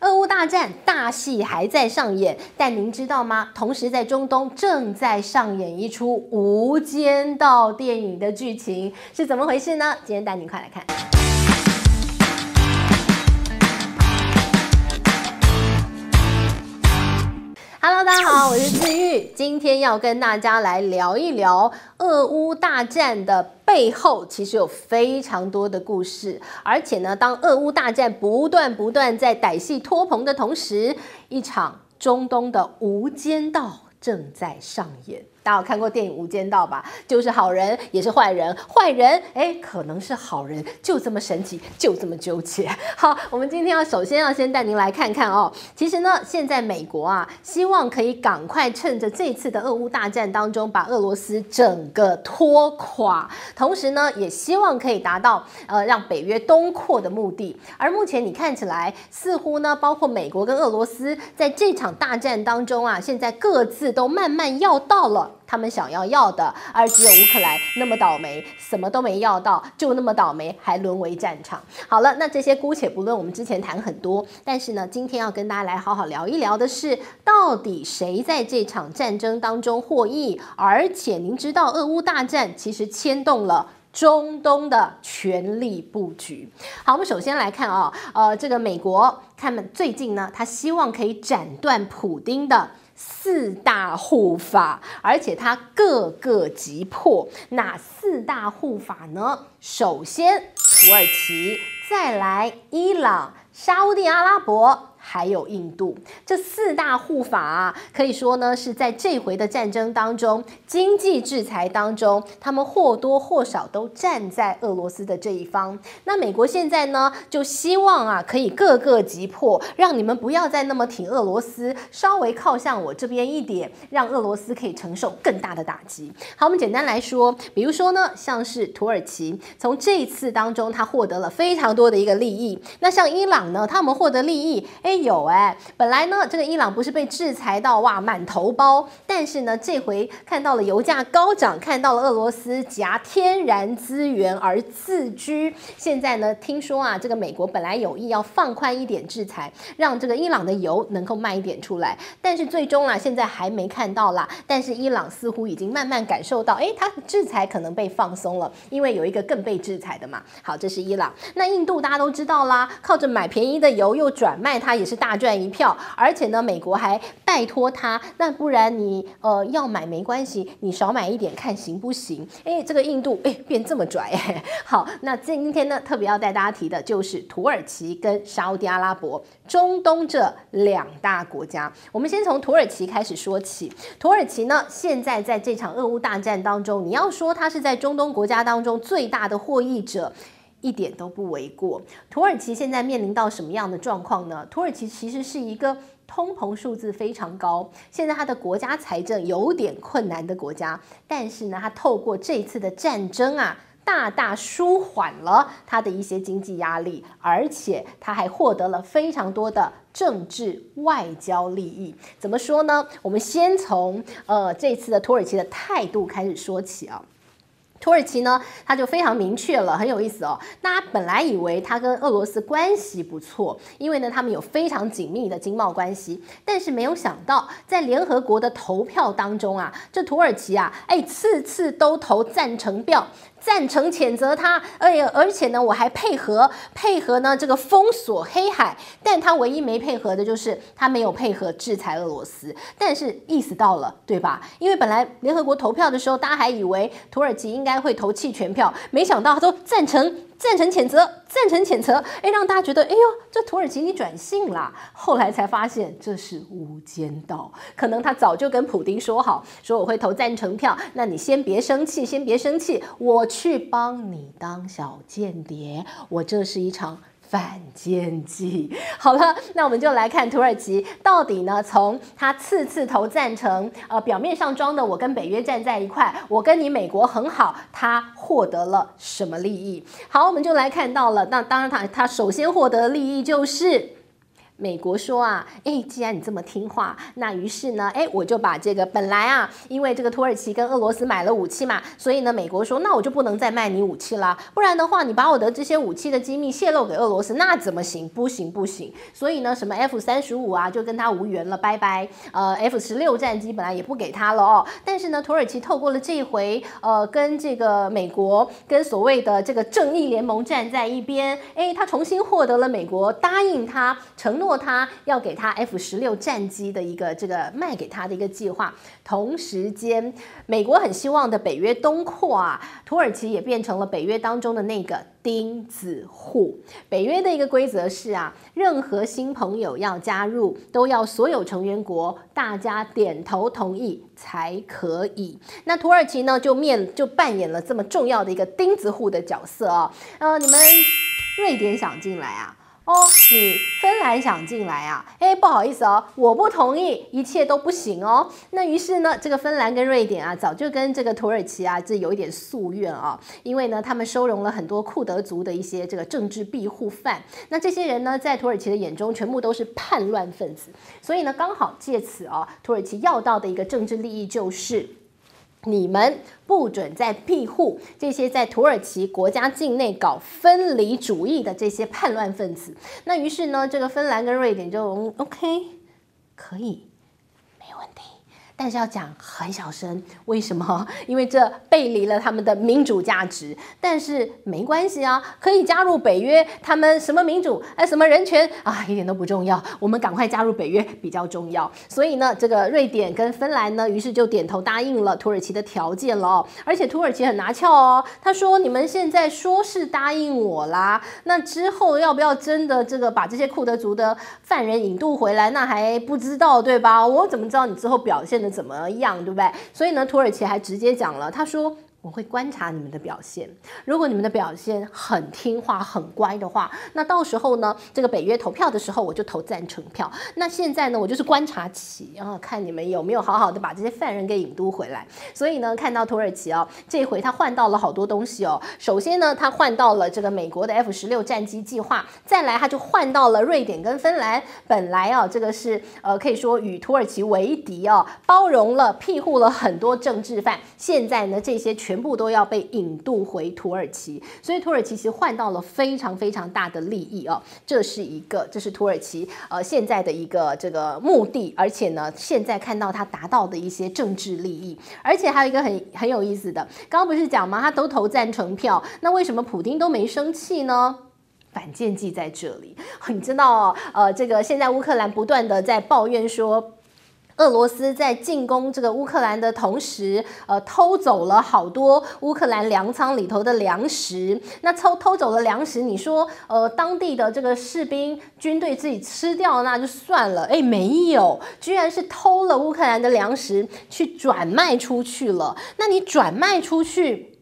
俄乌大战大戏还在上演，但您知道吗？同时在中东正在上演一出《无间道》电影的剧情是怎么回事呢？今天带您快来看。Hello，大家好，我是治愈，今天要跟大家来聊一聊俄乌大战的。背后其实有非常多的故事，而且呢，当俄乌大战不断不断在歹戏拖棚的同时，一场中东的无间道正在上演。大家有看过电影《无间道》吧？就是好人也是坏人，坏人哎，可能是好人，就这么神奇，就这么纠结。好，我们今天要首先要先带您来看看哦。其实呢，现在美国啊，希望可以赶快趁着这次的俄乌大战当中，把俄罗斯整个拖垮，同时呢，也希望可以达到呃让北约东扩的目的。而目前你看起来，似乎呢，包括美国跟俄罗斯在这场大战当中啊，现在各自都慢慢要到了。他们想要要的，而只有乌克兰那么倒霉，什么都没要到，就那么倒霉，还沦为战场。好了，那这些姑且不论，我们之前谈很多，但是呢，今天要跟大家来好好聊一聊的是，到底谁在这场战争当中获益？而且您知道，俄乌大战其实牵动了中东的权力布局。好，我们首先来看啊、呃，这个美国，他们最近呢，他希望可以斩断普丁的。四大护法，而且他各个击破。哪四大护法呢？首先土耳其，再来伊朗、沙乌地阿拉伯。还有印度这四大护法啊，可以说呢是在这回的战争当中，经济制裁当中，他们或多或少都站在俄罗斯的这一方。那美国现在呢，就希望啊，可以各个击破，让你们不要再那么挺俄罗斯，稍微靠向我这边一点，让俄罗斯可以承受更大的打击。好，我们简单来说，比如说呢，像是土耳其，从这一次当中，他获得了非常多的一个利益。那像伊朗呢，他们获得利益，哎。有哎，本来呢，这个伊朗不是被制裁到哇满头包，但是呢，这回看到了油价高涨，看到了俄罗斯夹天然资源而自居。现在呢，听说啊，这个美国本来有意要放宽一点制裁，让这个伊朗的油能够卖一点出来，但是最终啊，现在还没看到啦。但是伊朗似乎已经慢慢感受到，哎，它制裁可能被放松了，因为有一个更被制裁的嘛。好，这是伊朗。那印度大家都知道啦，靠着买便宜的油又转卖，它也是大赚一票，而且呢，美国还拜托他，那不然你呃要买没关系，你少买一点看行不行？哎，这个印度哎变这么拽哎，好，那今天呢特别要带大家提的就是土耳其跟沙乌地阿拉伯，中东这两大国家。我们先从土耳其开始说起，土耳其呢现在在这场俄乌大战当中，你要说它是在中东国家当中最大的获益者。一点都不为过。土耳其现在面临到什么样的状况呢？土耳其其实是一个通膨数字非常高，现在它的国家财政有点困难的国家。但是呢，它透过这次的战争啊，大大舒缓了它的一些经济压力，而且它还获得了非常多的政治外交利益。怎么说呢？我们先从呃这次的土耳其的态度开始说起啊。土耳其呢，他就非常明确了，很有意思哦。大家本来以为他跟俄罗斯关系不错，因为呢，他们有非常紧密的经贸关系。但是没有想到，在联合国的投票当中啊，这土耳其啊，哎，次次都投赞成票。赞成谴责他，而且，而且呢，我还配合配合呢，这个封锁黑海，但他唯一没配合的就是他没有配合制裁俄罗斯，但是意思到了，对吧？因为本来联合国投票的时候，大家还以为土耳其应该会投弃权票，没想到他说赞成。赞成谴责，赞成谴责，哎，让大家觉得，哎呦，这土耳其你转性啦。后来才发现这是无间道，可能他早就跟普丁说好，说我会投赞成票，那你先别生气，先别生气，我去帮你当小间谍，我这是一场。反间计，好了，那我们就来看土耳其到底呢？从他次次投赞成，呃，表面上装的我跟北约站在一块，我跟你美国很好，他获得了什么利益？好，我们就来看到了。那当然他，他他首先获得的利益就是美国说啊，哎，既然你这么听话，那于是呢，哎，我就把这个本来啊，因为这个土耳其跟俄罗斯买了武器嘛，所以呢，美国说，那我就不能再卖你武器啦，不然的话，你把我的这些武器的机密泄露给俄罗斯，那怎么行？不行不行。所以呢，什么 F 三十五啊，就跟他无缘了，拜拜。呃，F 十六战机本来也不给他了哦，但是呢，土耳其透过了这一回，呃，跟这个美国跟所谓的这个正义联盟站在一边，哎，他重新获得了美国答应他承诺。过他要给他 F 十六战机的一个这个卖给他的一个计划，同时间，美国很希望的北约东扩啊，土耳其也变成了北约当中的那个钉子户。北约的一个规则是啊，任何新朋友要加入，都要所有成员国大家点头同意才可以。那土耳其呢，就面就扮演了这么重要的一个钉子户的角色啊。呃，你们瑞典想进来啊？哦，你芬兰想进来啊？哎，不好意思哦，我不同意，一切都不行哦。那于是呢，这个芬兰跟瑞典啊，早就跟这个土耳其啊，这有一点夙愿啊。因为呢，他们收容了很多库德族的一些这个政治庇护犯。那这些人呢，在土耳其的眼中，全部都是叛乱分子。所以呢，刚好借此啊，土耳其要到的一个政治利益就是。你们不准再庇护这些在土耳其国家境内搞分离主义的这些叛乱分子。那于是呢，这个芬兰跟瑞典就 OK，可以。没问题但是要讲很小声，为什么？因为这背离了他们的民主价值。但是没关系啊，可以加入北约。他们什么民主，哎，什么人权啊，一点都不重要。我们赶快加入北约比较重要。所以呢，这个瑞典跟芬兰呢，于是就点头答应了土耳其的条件了。而且土耳其很拿翘哦，他说：“你们现在说是答应我啦，那之后要不要真的这个把这些库德族的犯人引渡回来，那还不知道，对吧？我怎么知道你之后表现？”怎么样，对不对？所以呢，土耳其还直接讲了，他说。我会观察你们的表现，如果你们的表现很听话、很乖的话，那到时候呢，这个北约投票的时候，我就投赞成票。那现在呢，我就是观察期，然后看你们有没有好好的把这些犯人给引渡回来。所以呢，看到土耳其哦，这回他换到了好多东西哦。首先呢，他换到了这个美国的 F 十六战机计划，再来他就换到了瑞典跟芬兰。本来啊，这个是呃可以说与土耳其为敌哦，包容了、庇护了很多政治犯。现在呢，这些全全部都要被引渡回土耳其，所以土耳其其实换到了非常非常大的利益哦，这是一个，这是土耳其呃现在的一个这个目的，而且呢，现在看到他达到的一些政治利益，而且还有一个很很有意思的，刚刚不是讲吗？他都投赞成票，那为什么普丁都没生气呢？反间计在这里，你知道哦，呃，这个现在乌克兰不断的在抱怨说。俄罗斯在进攻这个乌克兰的同时，呃，偷走了好多乌克兰粮仓里头的粮食。那偷偷走了粮食，你说，呃，当地的这个士兵军队自己吃掉那就算了，哎，没有，居然是偷了乌克兰的粮食去转卖出去了。那你转卖出去？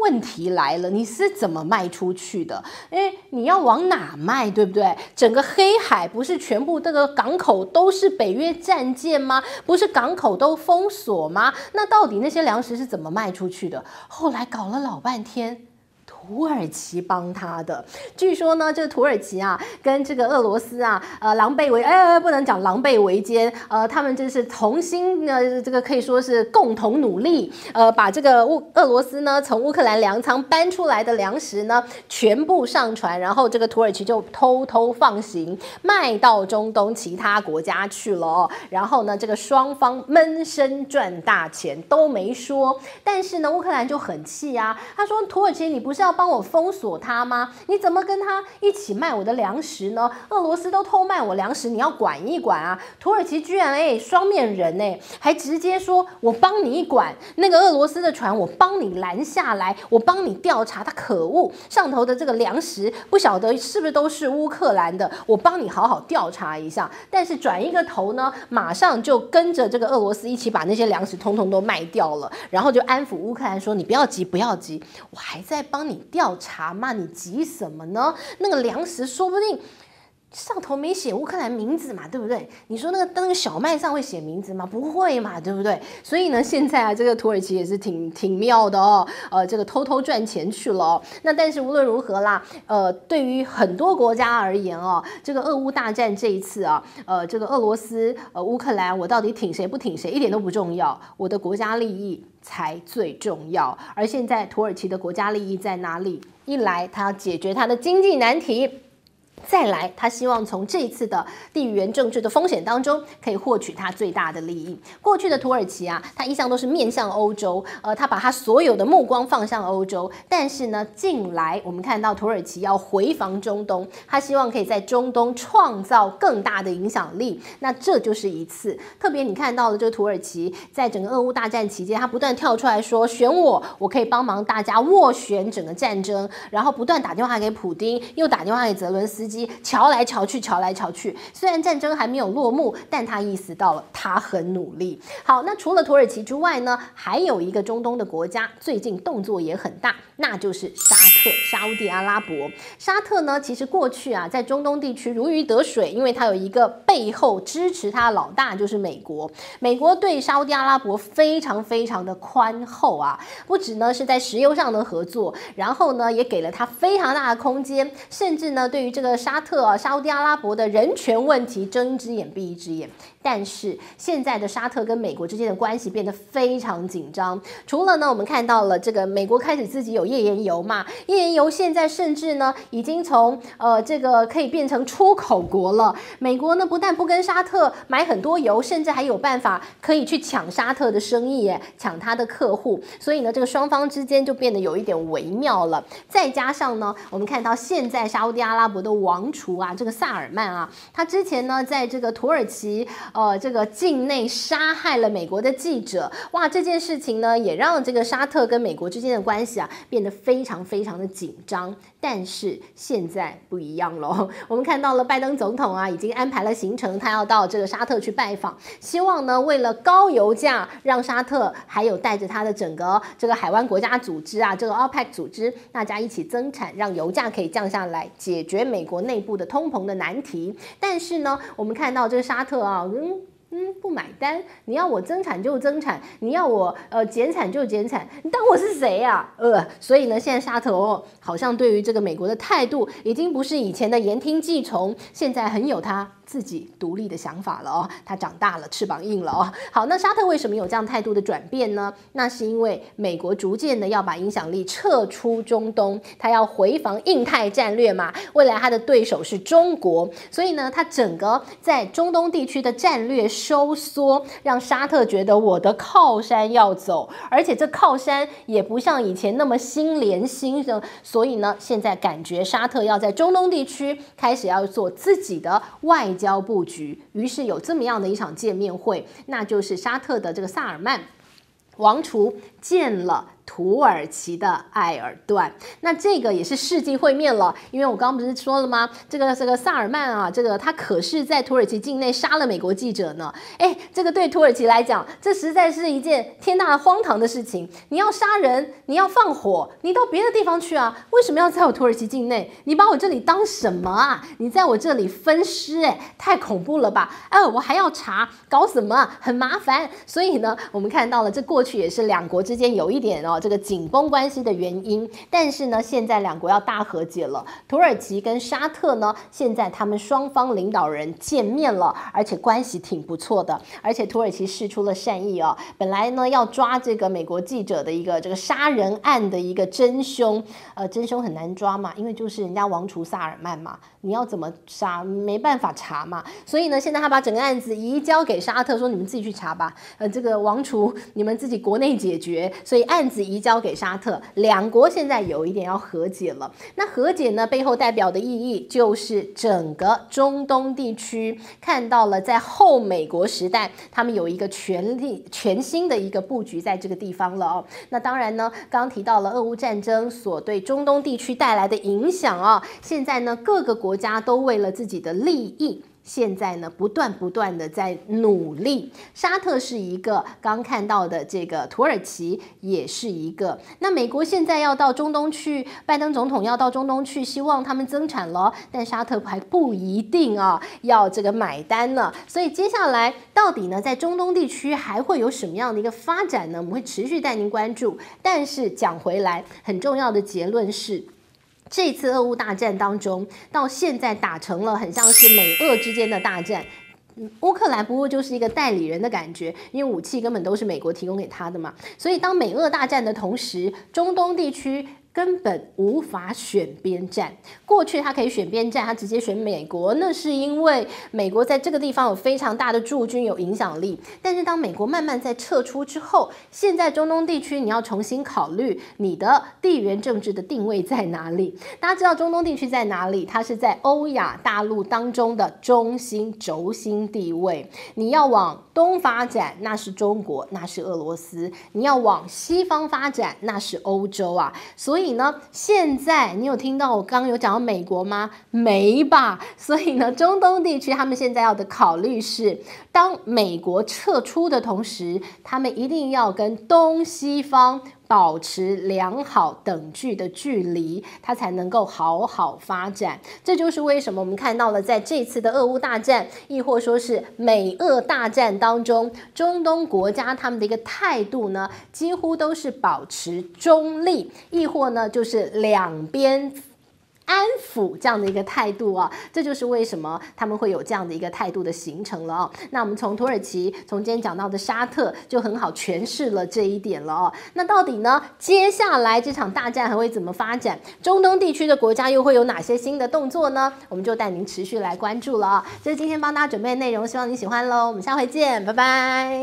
问题来了，你是怎么卖出去的？诶，你要往哪卖，对不对？整个黑海不是全部这个港口都是北约战舰吗？不是港口都封锁吗？那到底那些粮食是怎么卖出去的？后来搞了老半天。土耳其帮他的，据说呢，这个土耳其啊，跟这个俄罗斯啊，呃，狼狈为，哎，不能讲狼狈为奸，呃，他们就是同心，呃，这个可以说是共同努力，呃，把这个乌俄罗斯呢从乌克兰粮仓搬出来的粮食呢，全部上船，然后这个土耳其就偷偷放行，卖到中东其他国家去了哦。然后呢，这个双方闷声赚大钱都没说，但是呢，乌克兰就很气啊，他说土耳其你不是要。帮我封锁他吗？你怎么跟他一起卖我的粮食呢？俄罗斯都偷卖我粮食，你要管一管啊！土耳其居然哎，双面人哎，还直接说我帮你管那个俄罗斯的船，我帮你拦下来，我帮你调查他。可恶，上头的这个粮食不晓得是不是都是乌克兰的，我帮你好好调查一下。但是转一个头呢，马上就跟着这个俄罗斯一起把那些粮食通通都卖掉了，然后就安抚乌克兰说：“你不要急，不要急，我还在帮你。”调查嘛，你急什么呢？那个粮食说不定上头没写乌克兰名字嘛，对不对？你说那个那个小麦上会写名字吗？不会嘛，对不对？所以呢，现在啊，这个土耳其也是挺挺妙的哦，呃，这个偷偷赚钱去了哦。那但是无论如何啦，呃，对于很多国家而言哦，这个俄乌大战这一次啊，呃，这个俄罗斯呃乌克兰，我到底挺谁不挺谁一点都不重要，我的国家利益才最重要。而现在土耳其的国家利益在哪里？一来，他要解决他的经济难题。再来，他希望从这次的地缘政治的风险当中，可以获取他最大的利益。过去的土耳其啊，他一向都是面向欧洲，呃，他把他所有的目光放向欧洲。但是呢，近来我们看到土耳其要回防中东，他希望可以在中东创造更大的影响力。那这就是一次特别，你看到的这个土耳其在整个俄乌大战期间，他不断跳出来说选我，我可以帮忙大家斡旋整个战争，然后不断打电话给普丁，又打电话给泽伦斯基。机瞧来瞧去，瞧来瞧去，虽然战争还没有落幕，但他意识到了他很努力。好，那除了土耳其之外呢，还有一个中东的国家最近动作也很大，那就是沙特，沙乌地阿拉伯。沙特呢，其实过去啊，在中东地区如鱼得水，因为他有一个背后支持他的老大，就是美国。美国对沙乌地阿拉伯非常非常的宽厚啊，不止呢是在石油上的合作，然后呢也给了他非常大的空间，甚至呢对于这个沙特啊，沙乌地阿拉伯的人权问题睁一只眼闭一只眼。但是现在的沙特跟美国之间的关系变得非常紧张。除了呢，我们看到了这个美国开始自己有页岩油嘛，页岩油现在甚至呢已经从呃这个可以变成出口国了。美国呢不但不跟沙特买很多油，甚至还有办法可以去抢沙特的生意，抢他的客户。所以呢，这个双方之间就变得有一点微妙了。再加上呢，我们看到现在沙乌地阿拉伯的王储啊，这个萨尔曼啊，他之前呢在这个土耳其。呃，这个境内杀害了美国的记者，哇，这件事情呢，也让这个沙特跟美国之间的关系啊变得非常非常的紧张。但是现在不一样了，我们看到了拜登总统啊，已经安排了行程，他要到这个沙特去拜访，希望呢，为了高油价，让沙特还有带着他的整个这个海湾国家组织啊，这个 OPEC 组织，大家一起增产，让油价可以降下来，解决美国内部的通膨的难题。但是呢，我们看到这个沙特啊，嗯。嗯，不买单。你要我增产就增产，你要我呃减产就减产，你当我是谁呀？啊？呃，所以呢，现在沙特哦，好像对于这个美国的态度，已经不是以前的言听计从，现在很有他自己独立的想法了哦，他长大了，翅膀硬了哦。好，那沙特为什么有这样态度的转变呢？那是因为美国逐渐的要把影响力撤出中东，他要回防印太战略嘛。未来他的对手是中国，所以呢，他整个在中东地区的战略收缩，让沙特觉得我的靠山要走，而且这靠山也不像以前那么心连心的。所以呢，现在感觉沙特要在中东地区开始要做自己的外。交布局，于是有这么样的一场见面会，那就是沙特的这个萨尔曼王储见了。土耳其的埃尔段，那这个也是世纪会面了，因为我刚刚不是说了吗？这个这个萨尔曼啊，这个他可是在土耳其境内杀了美国记者呢。哎，这个对土耳其来讲，这实在是一件天大的荒唐的事情。你要杀人，你要放火，你到别的地方去啊？为什么要在我土耳其境内？你把我这里当什么啊？你在我这里分尸，哎，太恐怖了吧？哎，我还要查，搞什么？很麻烦。所以呢，我们看到了，这过去也是两国之间有一点哦。这个紧绷关系的原因，但是呢，现在两国要大和解了。土耳其跟沙特呢，现在他们双方领导人见面了，而且关系挺不错的。而且土耳其释出了善意哦，本来呢要抓这个美国记者的一个这个杀人案的一个真凶，呃，真凶很难抓嘛，因为就是人家王储萨尔曼嘛，你要怎么杀，没办法查嘛。所以呢，现在他把整个案子移交给沙特，说你们自己去查吧。呃，这个王储你们自己国内解决，所以案子。移交给沙特，两国现在有一点要和解了。那和解呢，背后代表的意义就是整个中东地区看到了，在后美国时代，他们有一个全力全新的一个布局在这个地方了哦。那当然呢，刚刚提到了俄乌战争所对中东地区带来的影响啊，现在呢，各个国家都为了自己的利益。现在呢，不断不断的在努力。沙特是一个，刚看到的这个土耳其也是一个。那美国现在要到中东去，拜登总统要到中东去，希望他们增产了，但沙特还不一定啊，要这个买单呢。所以接下来到底呢，在中东地区还会有什么样的一个发展呢？我们会持续带您关注。但是讲回来，很重要的结论是。这次俄乌大战当中，到现在打成了很像是美俄之间的大战，乌克兰不过就是一个代理人的感觉，因为武器根本都是美国提供给他的嘛。所以当美俄大战的同时，中东地区。根本无法选边站。过去他可以选边站，他直接选美国，那是因为美国在这个地方有非常大的驻军，有影响力。但是当美国慢慢在撤出之后，现在中东地区你要重新考虑你的地缘政治的定位在哪里。大家知道中东地区在哪里？它是在欧亚大陆当中的中心轴心地位。你要往东发展，那是中国，那是俄罗斯；你要往西方发展，那是欧洲啊。所以。呢，现在你有听到我刚刚有讲到美国吗？没吧。所以呢，中东地区他们现在要的考虑是，当美国撤出的同时，他们一定要跟东西方。保持良好等距的距离，它才能够好好发展。这就是为什么我们看到了在这次的俄乌大战，亦或说是美俄大战当中，中东国家他们的一个态度呢，几乎都是保持中立，亦或呢就是两边。安抚这样的一个态度啊，这就是为什么他们会有这样的一个态度的形成了哦。那我们从土耳其，从今天讲到的沙特，就很好诠释了这一点了哦。那到底呢，接下来这场大战还会怎么发展？中东地区的国家又会有哪些新的动作呢？我们就带您持续来关注了啊。这是今天帮大家准备的内容，希望你喜欢喽。我们下回见，拜拜。